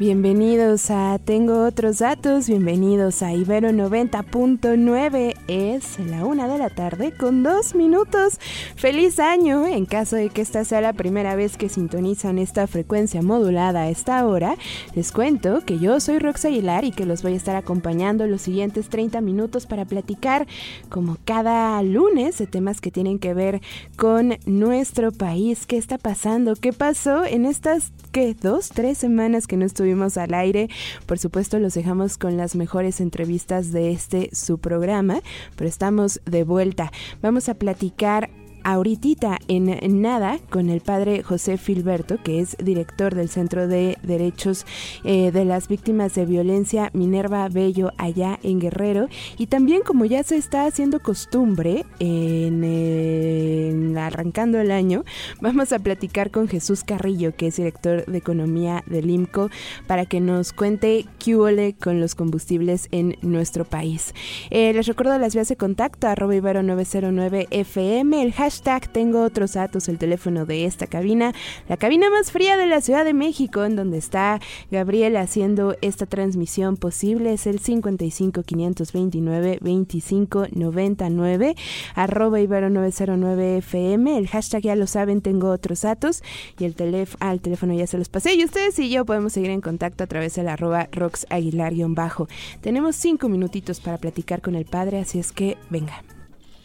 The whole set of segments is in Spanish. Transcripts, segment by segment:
Bienvenidos a Tengo otros datos, bienvenidos a Ibero 90.9. Es la una de la tarde con dos minutos. Feliz año. En caso de que esta sea la primera vez que sintonizan esta frecuencia modulada a esta hora, les cuento que yo soy Rox Aguilar y que los voy a estar acompañando los siguientes 30 minutos para platicar, como cada lunes, de temas que tienen que ver con nuestro país. ¿Qué está pasando? ¿Qué pasó en estas, qué, dos, tres semanas que no estuvimos? al aire. Por supuesto, los dejamos con las mejores entrevistas de este su programa, pero estamos de vuelta. Vamos a platicar ahorita en nada con el padre José Filberto, que es director del Centro de Derechos eh, de las Víctimas de Violencia Minerva Bello allá en Guerrero. Y también como ya se está haciendo costumbre en, arrancando el año, vamos a platicar con Jesús Carrillo, que es director de Economía del IMCO, para que nos cuente qué huele con los combustibles en nuestro país. Eh, les recuerdo las vías de contacto, arroba ibero 909 FM, el hashtag hashtag tengo otros datos, el teléfono de esta cabina, la cabina más fría de la Ciudad de México, en donde está Gabriel haciendo esta transmisión posible, es el 55 529 25 99, arroba ibero 909 FM, el hashtag ya lo saben, tengo otros datos, y el teléfono, al teléfono ya se los pasé, y ustedes y yo podemos seguir en contacto a través del arroba Rox Aguilar-bajo. Tenemos cinco minutitos para platicar con el padre, así es que venga.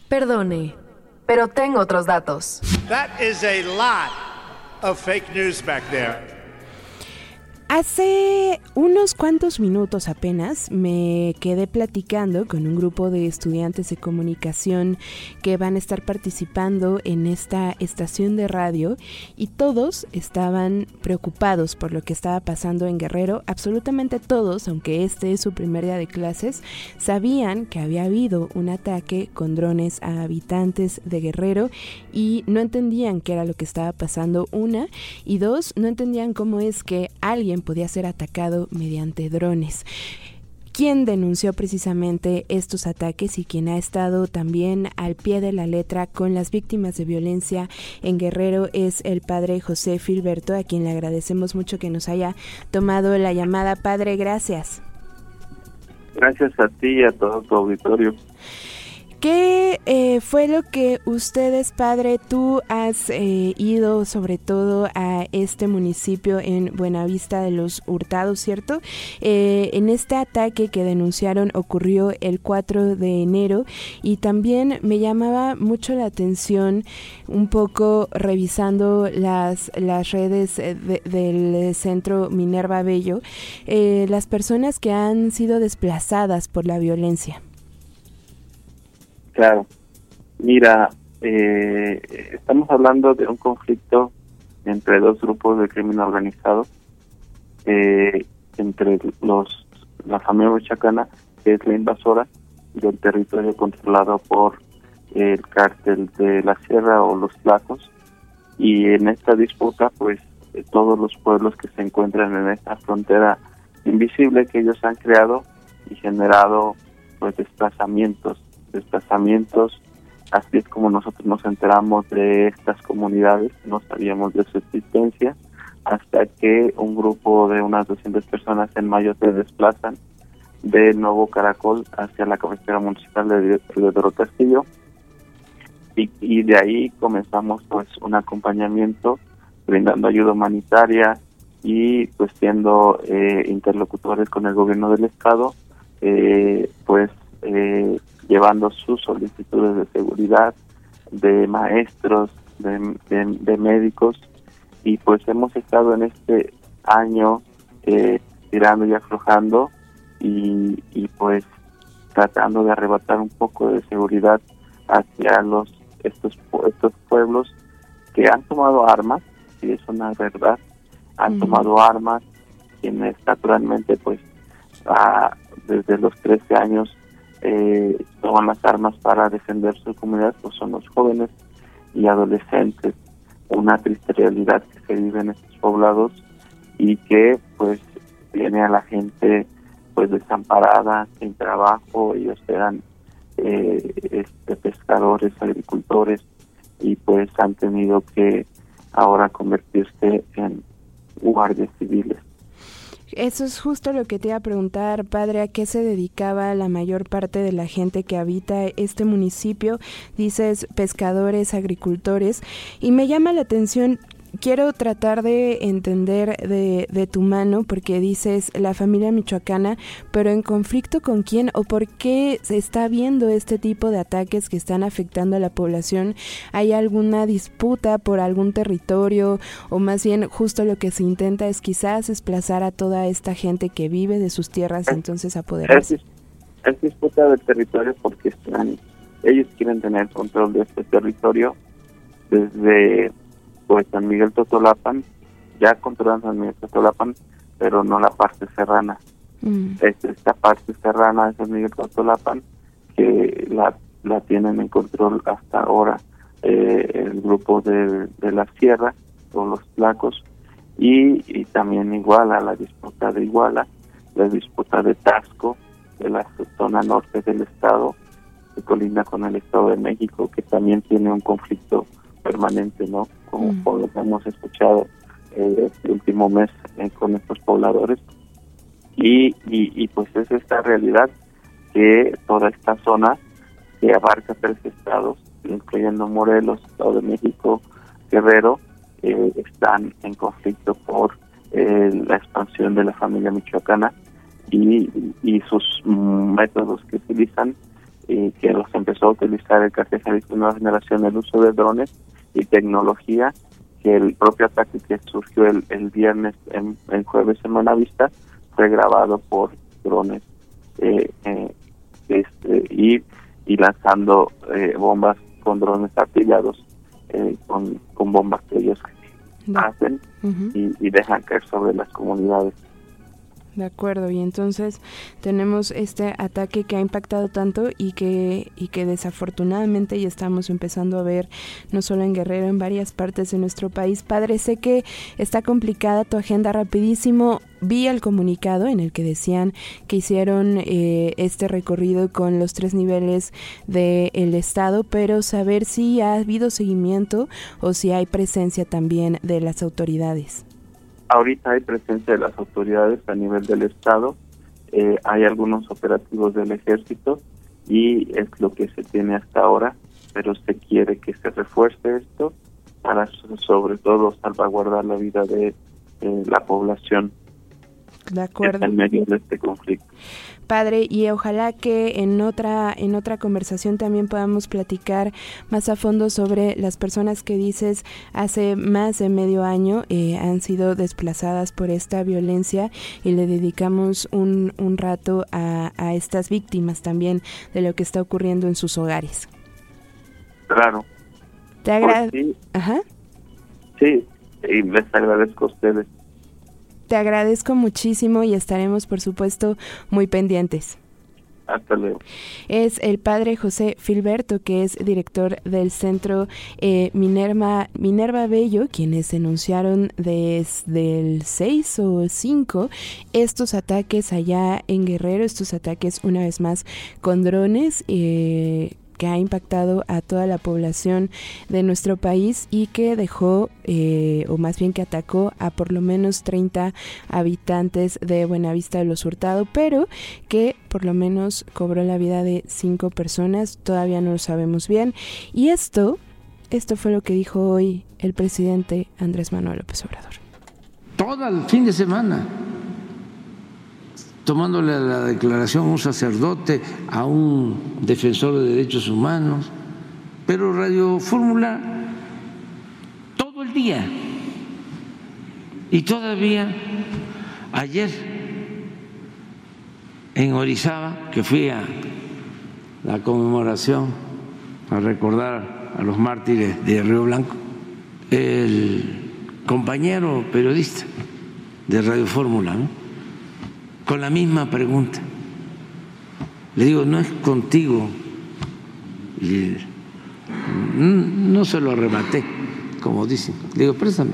Perdone, pero tengo otros datos. That is a lot of fake news back there. Hace unos cuantos minutos apenas me quedé platicando con un grupo de estudiantes de comunicación que van a estar participando en esta estación de radio y todos estaban preocupados por lo que estaba pasando en Guerrero. Absolutamente todos, aunque este es su primer día de clases, sabían que había habido un ataque con drones a habitantes de Guerrero y no entendían qué era lo que estaba pasando, una, y dos, no entendían cómo es que alguien podía ser atacado mediante drones quien denunció precisamente estos ataques y quien ha estado también al pie de la letra con las víctimas de violencia en Guerrero es el padre José Filberto, a quien le agradecemos mucho que nos haya tomado la llamada. Padre, gracias. Gracias a ti y a todo tu auditorio. ¿Qué eh, fue lo que ustedes, padre, tú has eh, ido sobre todo a este municipio en Buenavista de los Hurtados, ¿cierto? Eh, en este ataque que denunciaron ocurrió el 4 de enero y también me llamaba mucho la atención un poco revisando las, las redes del centro Minerva Bello, las personas que han sido desplazadas por la violencia. Claro. Mira, eh, estamos hablando de un conflicto entre dos grupos de crimen organizado, eh, entre los la familia chacana, que es la invasora del territorio controlado por el cártel de la sierra o los placos, y en esta disputa, pues eh, todos los pueblos que se encuentran en esta frontera invisible que ellos han creado y generado pues desplazamientos desplazamientos. Así es como nosotros nos enteramos de estas comunidades, no sabíamos de su existencia, hasta que un grupo de unas 200 personas en mayo se desplazan de Nuevo Caracol hacia la cabecera municipal de Río Castillo. Y, y de ahí comenzamos pues un acompañamiento brindando ayuda humanitaria y pues siendo eh, interlocutores con el gobierno del estado eh, pues eh, llevando sus solicitudes de seguridad de maestros, de, médicos y pues hemos estado en este año eh, tirando y aflojando y, y pues tratando de arrebatar un poco de seguridad hacia los estos estos pueblos que han tomado armas y es una verdad han tomado armas quienes naturalmente pues desde los 13 años eh, toman las armas para defender su comunidad, pues son los jóvenes y adolescentes. Una triste realidad que se vive en estos poblados y que pues tiene a la gente pues desamparada, sin trabajo, ellos eran eh, este, pescadores, agricultores y pues han tenido que ahora convertirse en guardias civiles. Eso es justo lo que te iba a preguntar, padre, ¿a qué se dedicaba la mayor parte de la gente que habita este municipio? Dices pescadores, agricultores, y me llama la atención quiero tratar de entender de, de, tu mano, porque dices la familia michoacana, pero en conflicto con quién o por qué se está viendo este tipo de ataques que están afectando a la población. ¿Hay alguna disputa por algún territorio o más bien justo lo que se intenta es quizás desplazar a toda esta gente que vive de sus tierras entonces apoderarse? Es, disputa del territorio porque ellos quieren tener control de este territorio desde pues San Miguel Totolapan, ya controlan San Miguel Totolapan, pero no la parte serrana. Mm. Es esta parte serrana de San Miguel Totolapan que la, la tienen en control hasta ahora eh, el grupo de, de la sierra o los placos y, y también Iguala, la disputa de Iguala, la disputa de Tasco, de la zona norte del estado, que colinda con el Estado de México, que también tiene un conflicto permanente, ¿no? Como, mm. lo que hemos escuchado eh, este último mes eh, con estos pobladores. Y, y, pues es esta realidad que toda esta zona que abarca tres estados, incluyendo Morelos, Estado de México, Guerrero, eh, están en conflicto por la expansión de la familia michoacana y, y sus métodos que utilizan, que los empezó a utilizar el cartel de Nueva Generación, el uso de drones, y tecnología que el propio ataque que surgió el, el viernes en, jueves en Buenavista fue grabado por drones eh, eh, este, y, y lanzando eh, bombas con drones artillados con, con bombas que ellos hacen y, y dejan caer sobre las comunidades de acuerdo, y entonces tenemos este ataque que ha impactado tanto y que, y que desafortunadamente ya estamos empezando a ver no solo en Guerrero, en varias partes de nuestro país. Padre, sé que está complicada tu agenda rapidísimo. Vi el comunicado en el que decían que hicieron eh, este recorrido con los tres niveles del Estado, pero saber si ha habido seguimiento o si hay presencia también de las autoridades. Ahorita hay presencia de las autoridades a nivel del Estado, eh, hay algunos operativos del ejército y es lo que se tiene hasta ahora, pero se quiere que se refuerce esto para sobre todo salvaguardar la vida de la población de acuerdo. medio de este conflicto padre y ojalá que en otra en otra conversación también podamos platicar más a fondo sobre las personas que dices hace más de medio año eh, han sido desplazadas por esta violencia y le dedicamos un, un rato a, a estas víctimas también de lo que está ocurriendo en sus hogares. Claro. Te agradezco. Ajá. Sí, y les agradezco a ustedes te agradezco muchísimo y estaremos, por supuesto, muy pendientes. Hasta luego. Es el padre José Filberto, que es director del centro eh, Minerva, Minerva Bello, quienes denunciaron desde el 6 o 5 estos ataques allá en Guerrero, estos ataques una vez más con drones. Eh, que ha impactado a toda la población de nuestro país y que dejó, eh, o más bien que atacó a por lo menos 30 habitantes de Buenavista de los Hurtado, pero que por lo menos cobró la vida de cinco personas, todavía no lo sabemos bien. Y esto, esto fue lo que dijo hoy el presidente Andrés Manuel López Obrador. Todo el fin de semana tomándole la declaración a un sacerdote, a un defensor de derechos humanos, pero Radio Fórmula todo el día. Y todavía ayer en Orizaba, que fui a la conmemoración a recordar a los mártires de Río Blanco, el compañero periodista de Radio Fórmula, ¿no? Con la misma pregunta. Le digo, no es contigo. Y no se lo arrebaté, como dicen. Le digo, préstame.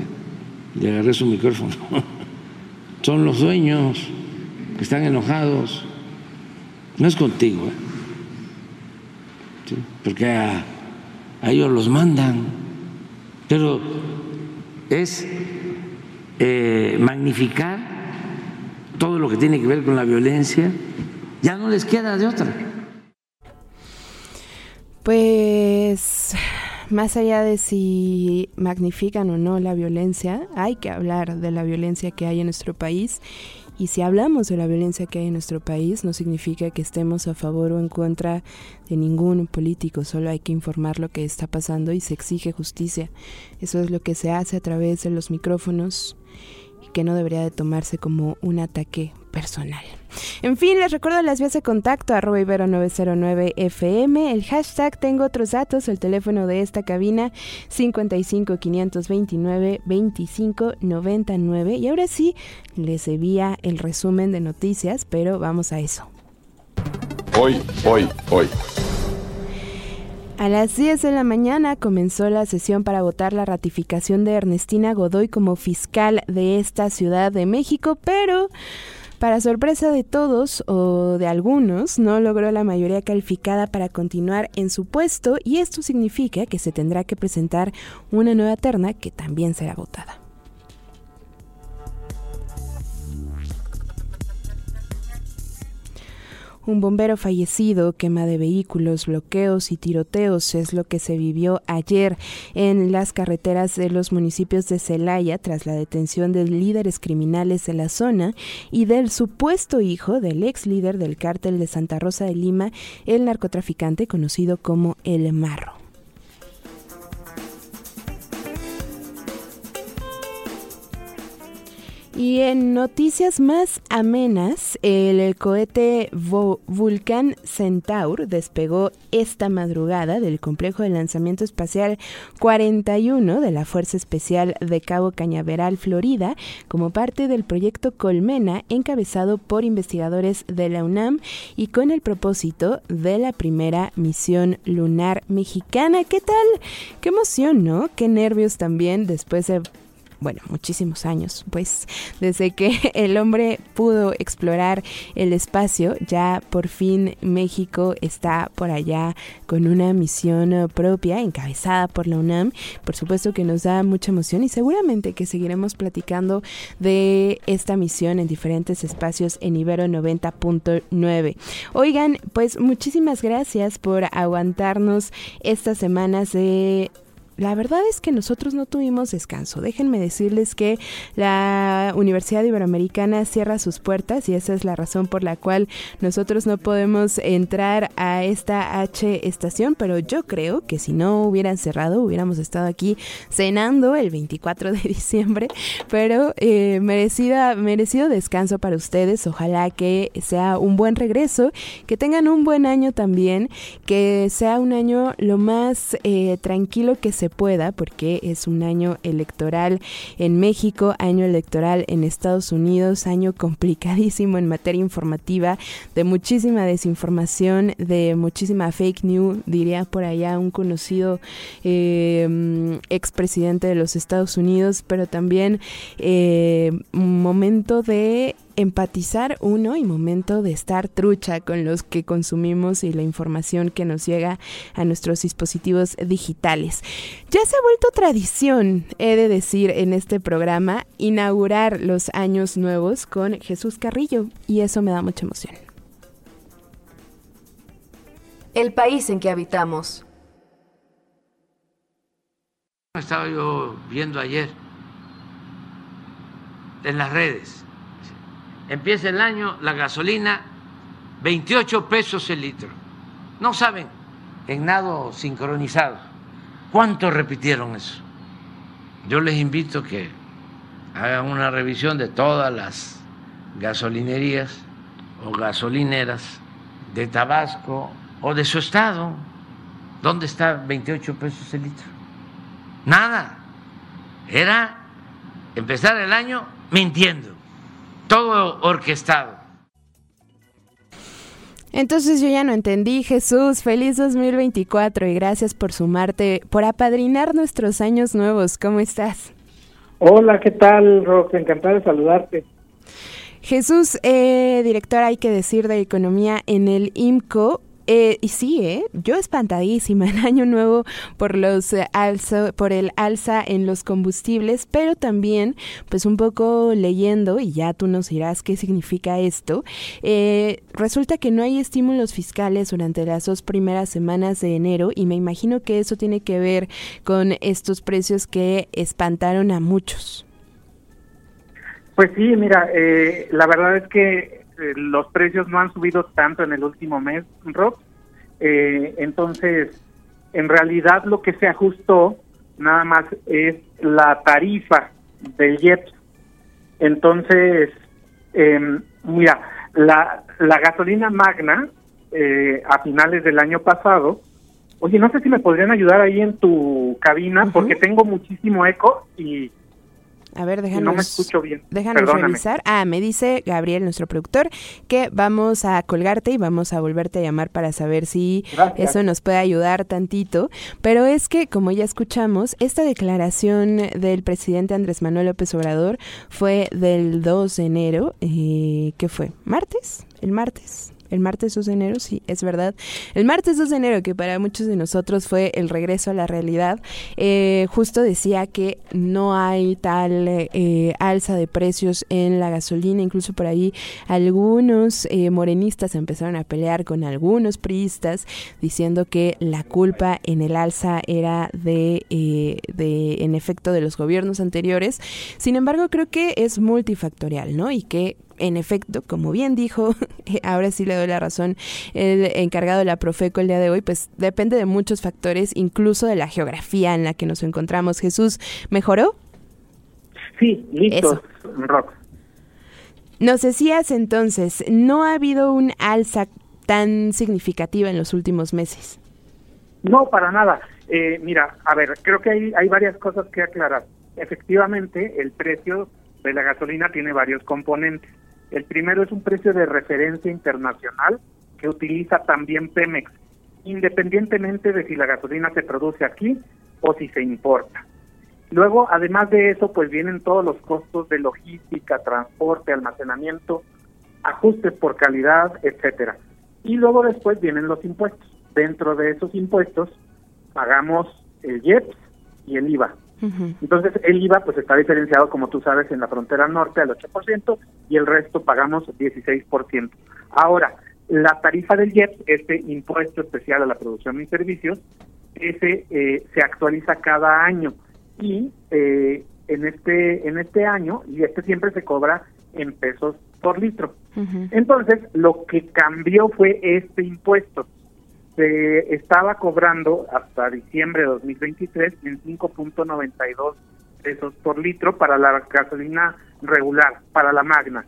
Le agarré su micrófono. Son los dueños que están enojados. No es contigo. ¿eh? porque a, ellos los mandan, pero es eh, magnificar todo lo que tiene que ver con la violencia, ya no les queda de otra. Pues más allá de si magnifican o no la violencia, hay que hablar de la violencia que hay en nuestro país. Y si hablamos de la violencia que hay en nuestro país, no significa que estemos a favor o en contra de ningún político, solo hay que informar lo que está pasando y se exige justicia. Eso es lo que se hace a través de los micrófonos que no debería de tomarse como un ataque personal. En fin, les recuerdo las vías de contacto, arroba ibero909fm, el hashtag tengo otros datos, el teléfono de esta cabina 55 529 25 99 y ahora sí, les envía el resumen de noticias, pero vamos a eso. Hoy, hoy, hoy. A las 10 de la mañana comenzó la sesión para votar la ratificación de Ernestina Godoy como fiscal de esta Ciudad de México, pero para sorpresa de todos o de algunos, no logró la mayoría calificada para continuar en su puesto y esto significa que se tendrá que presentar una nueva terna que también será votada. Un bombero fallecido, quema de vehículos, bloqueos y tiroteos es lo que se vivió ayer en las carreteras de los municipios de Celaya tras la detención de líderes criminales de la zona y del supuesto hijo del ex líder del cártel de Santa Rosa de Lima, el narcotraficante conocido como El Marro. Y en noticias más amenas, el cohete Vulcan Centaur despegó esta madrugada del complejo de lanzamiento espacial 41 de la Fuerza Especial de Cabo Cañaveral, Florida, como parte del proyecto Colmena, encabezado por investigadores de la UNAM y con el propósito de la primera misión lunar mexicana. ¿Qué tal? Qué emoción, ¿no? Qué nervios también después de bueno, muchísimos años, pues desde que el hombre pudo explorar el espacio, ya por fin México está por allá con una misión propia encabezada por la UNAM. Por supuesto que nos da mucha emoción y seguramente que seguiremos platicando de esta misión en diferentes espacios en Ibero 90.9. Oigan, pues muchísimas gracias por aguantarnos estas semanas de la verdad es que nosotros no tuvimos descanso. Déjenme decirles que la Universidad Iberoamericana cierra sus puertas y esa es la razón por la cual nosotros no podemos entrar a esta H estación, pero yo creo que si no hubieran cerrado hubiéramos estado aquí cenando el 24 de diciembre, pero eh, merecida, merecido descanso para ustedes. Ojalá que sea un buen regreso, que tengan un buen año también, que sea un año lo más eh, tranquilo que se se pueda, porque es un año electoral en México, año electoral en Estados Unidos, año complicadísimo en materia informativa, de muchísima desinformación, de muchísima fake news, diría por allá un conocido eh, expresidente de los Estados Unidos, pero también eh, momento de empatizar uno y momento de estar trucha con los que consumimos y la información que nos llega a nuestros dispositivos digitales. Ya se ha vuelto tradición, he de decir, en este programa, inaugurar los años nuevos con Jesús Carrillo y eso me da mucha emoción. El país en que habitamos. Estaba yo viendo ayer en las redes empieza el año la gasolina 28 pesos el litro. No saben, en nado sincronizado, ¿cuánto repitieron eso? Yo les invito que hagan una revisión de todas las gasolinerías o gasolineras de Tabasco o de su estado. ¿Dónde está 28 pesos el litro? Nada. Era empezar el año mintiendo todo orquestado. Entonces yo ya no entendí, Jesús, feliz 2024 y gracias por sumarte, por apadrinar nuestros años nuevos. ¿Cómo estás? Hola, ¿qué tal, Rox? Encantado de saludarte. Jesús, eh, director, hay que decir, de Economía en el IMCO, eh, y sí, ¿eh? yo espantadísima en Año Nuevo por los eh, por el alza en los combustibles, pero también, pues un poco leyendo, y ya tú nos dirás qué significa esto, eh, resulta que no hay estímulos fiscales durante las dos primeras semanas de enero, y me imagino que eso tiene que ver con estos precios que espantaron a muchos. Pues sí, mira, la verdad es que eh, los precios no han subido tanto en el último mes, Rob. Eh, entonces, en realidad lo que se ajustó nada más es la tarifa del JEPS. Entonces, em, mira, la, la gasolina magna eh, a finales del año pasado, oye, no sé si me podrían ayudar ahí en tu cabina porque tengo muchísimo eco y a ver, déjanos. No me escucho bien. Déjanos revisar. Ah, me dice Gabriel, nuestro productor, que vamos a colgarte y vamos a volverte a llamar para saber si eso nos puede ayudar tantito. Pero es que, como ya escuchamos, esta declaración del presidente Andrés Manuel López Obrador fue del 2 de enero. Eh, ¿Qué fue? ¿Martes? ¿El martes? El martes 2 de enero, sí, es verdad. El martes 2 de enero, que para muchos de nosotros fue el regreso a la realidad, eh, justo decía que no hay tal eh, alza de precios en la gasolina, incluso por ahí algunos eh, morenistas empezaron a pelear con algunos priistas diciendo que la culpa en el alza era de, de, en efecto, de los gobiernos anteriores. Sin embargo, creo que es multifactorial, ¿no? Y que en efecto, como bien dijo, ahora sí le doy la razón, el encargado de la Profeco el día de hoy, pues depende de muchos factores, incluso de la geografía en la que nos encontramos. Jesús, ¿mejoró? Sí, listo, Rock. Nos decías entonces, no ha habido un alza tan significativa en los últimos meses. No, para nada. Eh, mira, a ver, creo que hay, hay varias cosas que aclarar. Efectivamente, el precio de la gasolina tiene varios componentes. El primero es un precio de referencia internacional que utiliza también Pemex, independientemente de si la gasolina se produce aquí o si se importa. Luego, además de eso, pues vienen todos los costos de logística, transporte, almacenamiento, ajustes por calidad, etcétera. Y luego después vienen los impuestos. Dentro de esos impuestos pagamos el IEPS y el IVA. Entonces, el IVA pues está diferenciado, como tú sabes, en la frontera norte al 8% y el resto pagamos 16%. Ahora, la tarifa del IEPS, este impuesto especial a la producción y servicios, ese eh, se actualiza cada año y eh, en este en este año y este siempre se cobra en pesos por litro. Entonces, lo que cambió fue este impuesto se estaba cobrando hasta diciembre de 2023 en 5.92 pesos por litro para la gasolina regular, para la magna.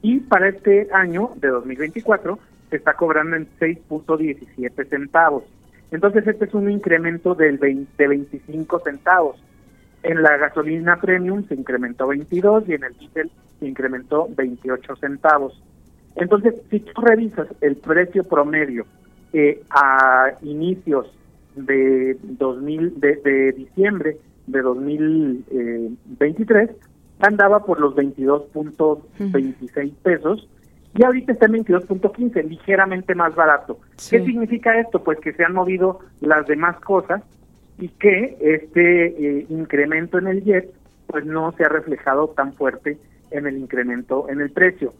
Y para este año de 2024 se está cobrando en 6.17 centavos. Entonces este es un incremento del 20, de 25 centavos. En la gasolina premium se incrementó 22 y en el diésel se incrementó 28 centavos. Entonces, si tú revisas el precio promedio eh, a inicios de 2000 de, diciembre de 2023 eh, andaba por los 22.26 pesos y ahorita está en 22.15, ligeramente más barato. ¿Qué significa esto? Pues que se han movido las demás cosas y que este eh, incremento en el jet pues no se ha reflejado tan fuerte en el incremento en el precio.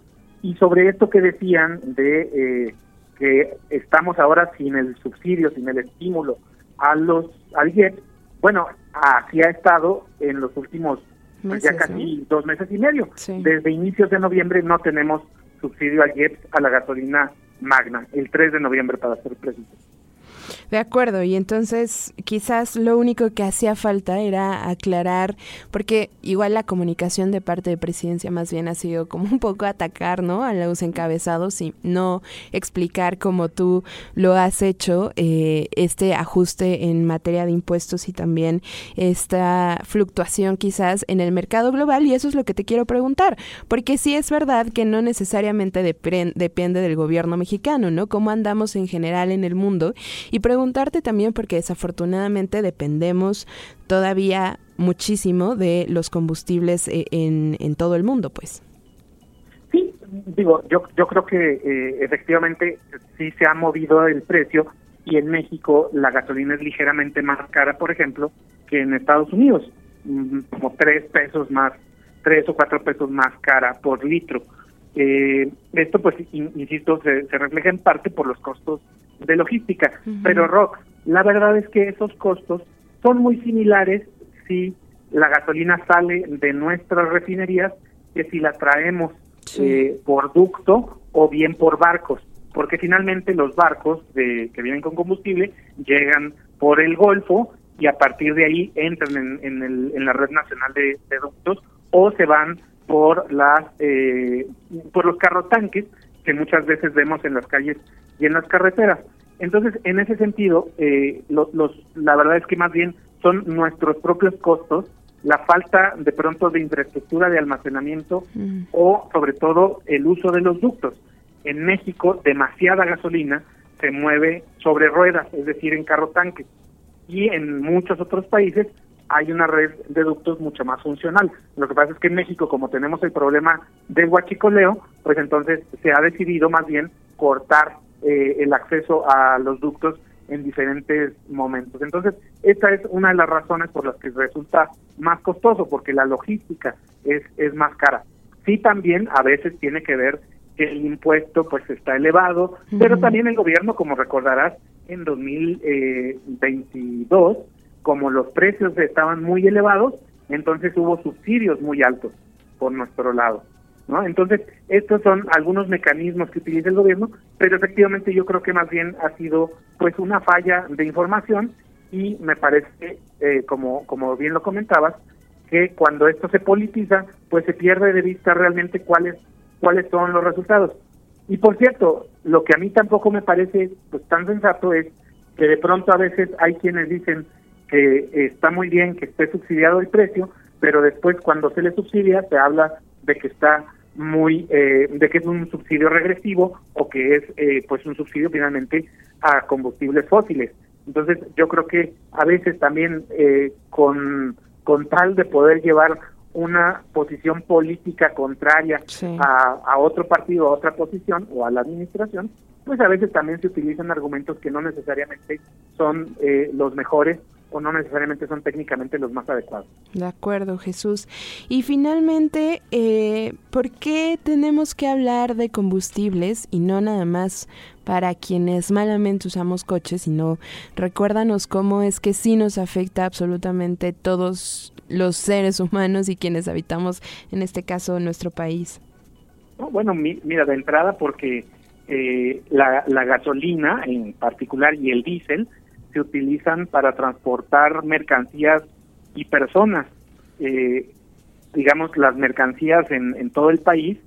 Y sobre esto que decían de eh, que estamos ahora sin el subsidio, sin el estímulo a los al JET, bueno, así ha estado en los últimos pues, ya casi dos meses y medio. Desde inicios de noviembre no tenemos subsidio al JET a la gasolina magna, el 3 de noviembre para ser precisos. De acuerdo, y entonces quizás lo único que hacía falta era aclarar, porque igual la comunicación de parte de presidencia más bien ha sido como un poco atacar, ¿no? A los encabezados y no explicar como tú lo has hecho, eh, este ajuste en materia de impuestos y también esta fluctuación quizás en el mercado global, y eso es lo que te quiero preguntar, porque sí es verdad que no necesariamente depende del gobierno mexicano, ¿no? Cómo andamos en general en el mundo y preguntarte también, porque desafortunadamente dependemos todavía muchísimo de los combustibles eh, en, en todo el mundo, pues. Sí, digo, yo, yo creo que eh, efectivamente sí se ha movido el precio y en México la gasolina es ligeramente más cara, por ejemplo, que en Estados Unidos, mm, como tres pesos más, tres o cuatro pesos más cara por litro. Eh, esto, pues, insisto, se, refleja en parte por los costos de logística. Pero, Rock, la verdad es que esos costos son muy similares si la gasolina sale de nuestras refinerías que si la traemos eh, por ducto o bien por barcos, porque finalmente los barcos de, que vienen con combustible llegan por el Golfo y a partir de ahí entran en, el, en la red nacional de, ductos o se van por las eh, por los carros tanques que muchas veces vemos en las calles y en las carreteras. Entonces, en ese sentido, eh, los, la verdad es que más bien son nuestros propios costos la falta de pronto de infraestructura de almacenamiento mm. o sobre todo el uso de los ductos. En México demasiada gasolina se mueve sobre ruedas, es decir, en carro tanque. Y en muchos otros países hay una red de ductos mucho más funcional. Lo que pasa es que en México, como tenemos el problema del huachicoleo, pues entonces se ha decidido más bien cortar eh, el acceso a los ductos en diferentes momentos. Entonces, esta es una de las razones por las que resulta más costoso, porque la logística es, es más cara. Sí, también a veces tiene que ver que el impuesto pues está elevado, pero también el gobierno, como recordarás, en 2022, como los precios estaban muy elevados, entonces hubo subsidios muy altos por nuestro lado. Entonces, estos son algunos mecanismos que utiliza el gobierno, pero efectivamente yo creo que más bien ha sido pues una falla de información y me parece, eh, como, como bien lo comentabas, que cuando esto se politiza, pues se pierde de vista realmente cuáles, cuáles son los resultados. Y por cierto, lo que a mí tampoco me parece pues tan sensato es que de pronto a veces hay quienes dicen que está muy bien que esté subsidiado el precio, pero después cuando se le subsidia se habla de que está muy eh, de que es un subsidio regresivo o que es eh, pues un subsidio finalmente a combustibles fósiles. Entonces yo creo que a veces también eh, con con tal de poder llevar una posición política contraria a, a otro partido a otra posición o a la administración pues a veces también se utilizan argumentos que no necesariamente son los mejores o no necesariamente son técnicamente los más adecuados. De acuerdo, Jesús. Y finalmente, eh, ¿por qué tenemos que hablar de combustibles y no nada más para quienes malamente usamos coches, sino recuérdanos cómo es que sí nos afecta absolutamente todos los seres humanos y quienes habitamos, en este caso, nuestro país? bueno, mira, de entrada porque eh, la, la gasolina en particular y el diésel, se utilizan para transportar mercancías y personas. Eh, digamos, las mercancías en, en todo el país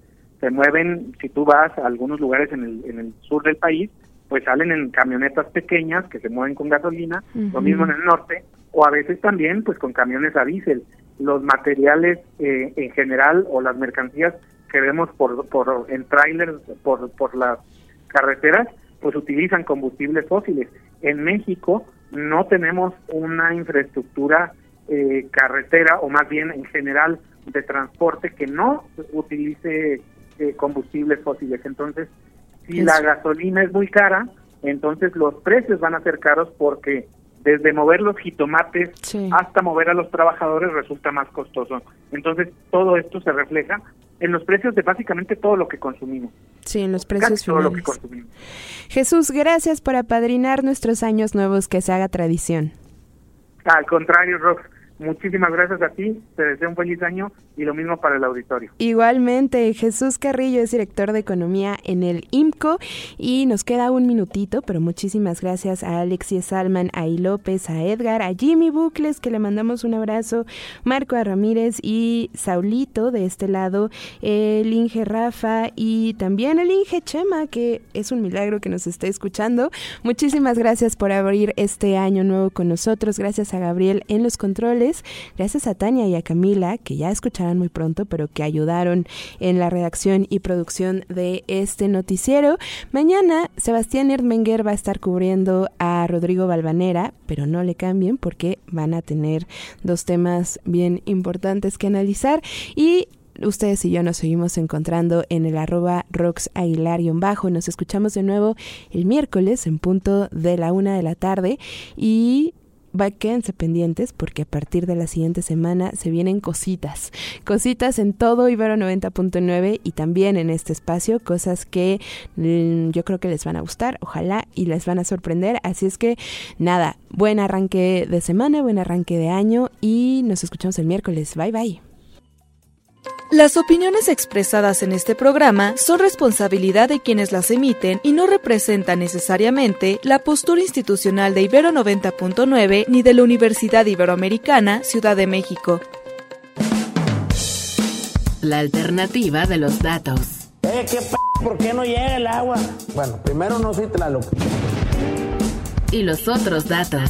se mueven, si tú vas a algunos lugares en el, en el sur del país, pues salen en camionetas pequeñas que se mueven con gasolina, lo mismo en el norte, o a veces también pues con camiones a diésel. Los materiales eh, en general o las mercancías que vemos por, por en trailers por, por las carreteras, pues utilizan combustibles fósiles. En México no tenemos una infraestructura eh, carretera o más bien en general de transporte que no utilice eh, combustibles fósiles. Entonces, si la gasolina es muy cara, entonces los precios van a ser caros porque desde mover los jitomates hasta mover a los trabajadores resulta más costoso. Entonces, todo esto se refleja en los precios de básicamente todo lo que consumimos. Sí, en los precios finales. Jesús, gracias por apadrinar nuestros años nuevos, que se haga tradición. Al contrario, Rox, Muchísimas gracias a ti, te deseo un feliz año y lo mismo para el auditorio. Igualmente, Jesús Carrillo es director de Economía en el IMCO y nos queda un minutito, pero muchísimas gracias a Alexis Salman, a I. López, a Edgar, a Jimmy Bucles, que le mandamos un abrazo, Marco a Ramírez y Saulito de este lado, el Inge Rafa y también el Inge Chema, que es un milagro que nos esté escuchando. Muchísimas gracias por abrir este año nuevo con nosotros, gracias a Gabriel en los controles gracias a Tania y a Camila, que ya escucharán muy pronto, pero que ayudaron en la redacción y producción de este noticiero. Mañana Sebastián Erdmenger va a estar cubriendo a Rodrigo Balvanera, pero no le cambien porque van a tener dos temas bien importantes que analizar y ustedes y yo nos seguimos encontrando en el arroba Rox bajo. Nos escuchamos de nuevo el miércoles en punto de la una de la tarde y va, quédense pendientes porque a partir de la siguiente semana se vienen cositas. Cositas en todo Ibero 90.9 y también en este espacio, cosas que mm, yo creo que les van a gustar, ojalá y les van a sorprender. Así es que nada, buen arranque de semana, buen arranque de año y nos escuchamos el miércoles. Bye bye. Las opiniones expresadas en este programa son responsabilidad de quienes las emiten y no representan necesariamente la postura institucional de Ibero 90.9 ni de la Universidad Iberoamericana, Ciudad de México. La alternativa de los datos. Eh, ¿qué p ¿Por qué no llega el agua? Bueno, primero no soy loca. Y los otros datos.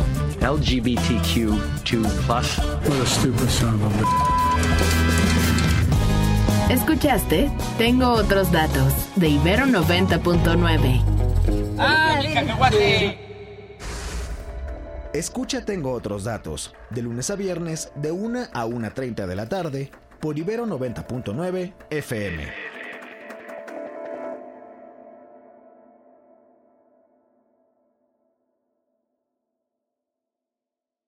LGBTQ2+. What a stupid son of ¿Escuchaste? Tengo otros datos de Ibero 90.9. ¡Ah, Escucha Tengo otros datos, de lunes a viernes, de 1 a 1.30 de la tarde, por Ibero 90.9 FM.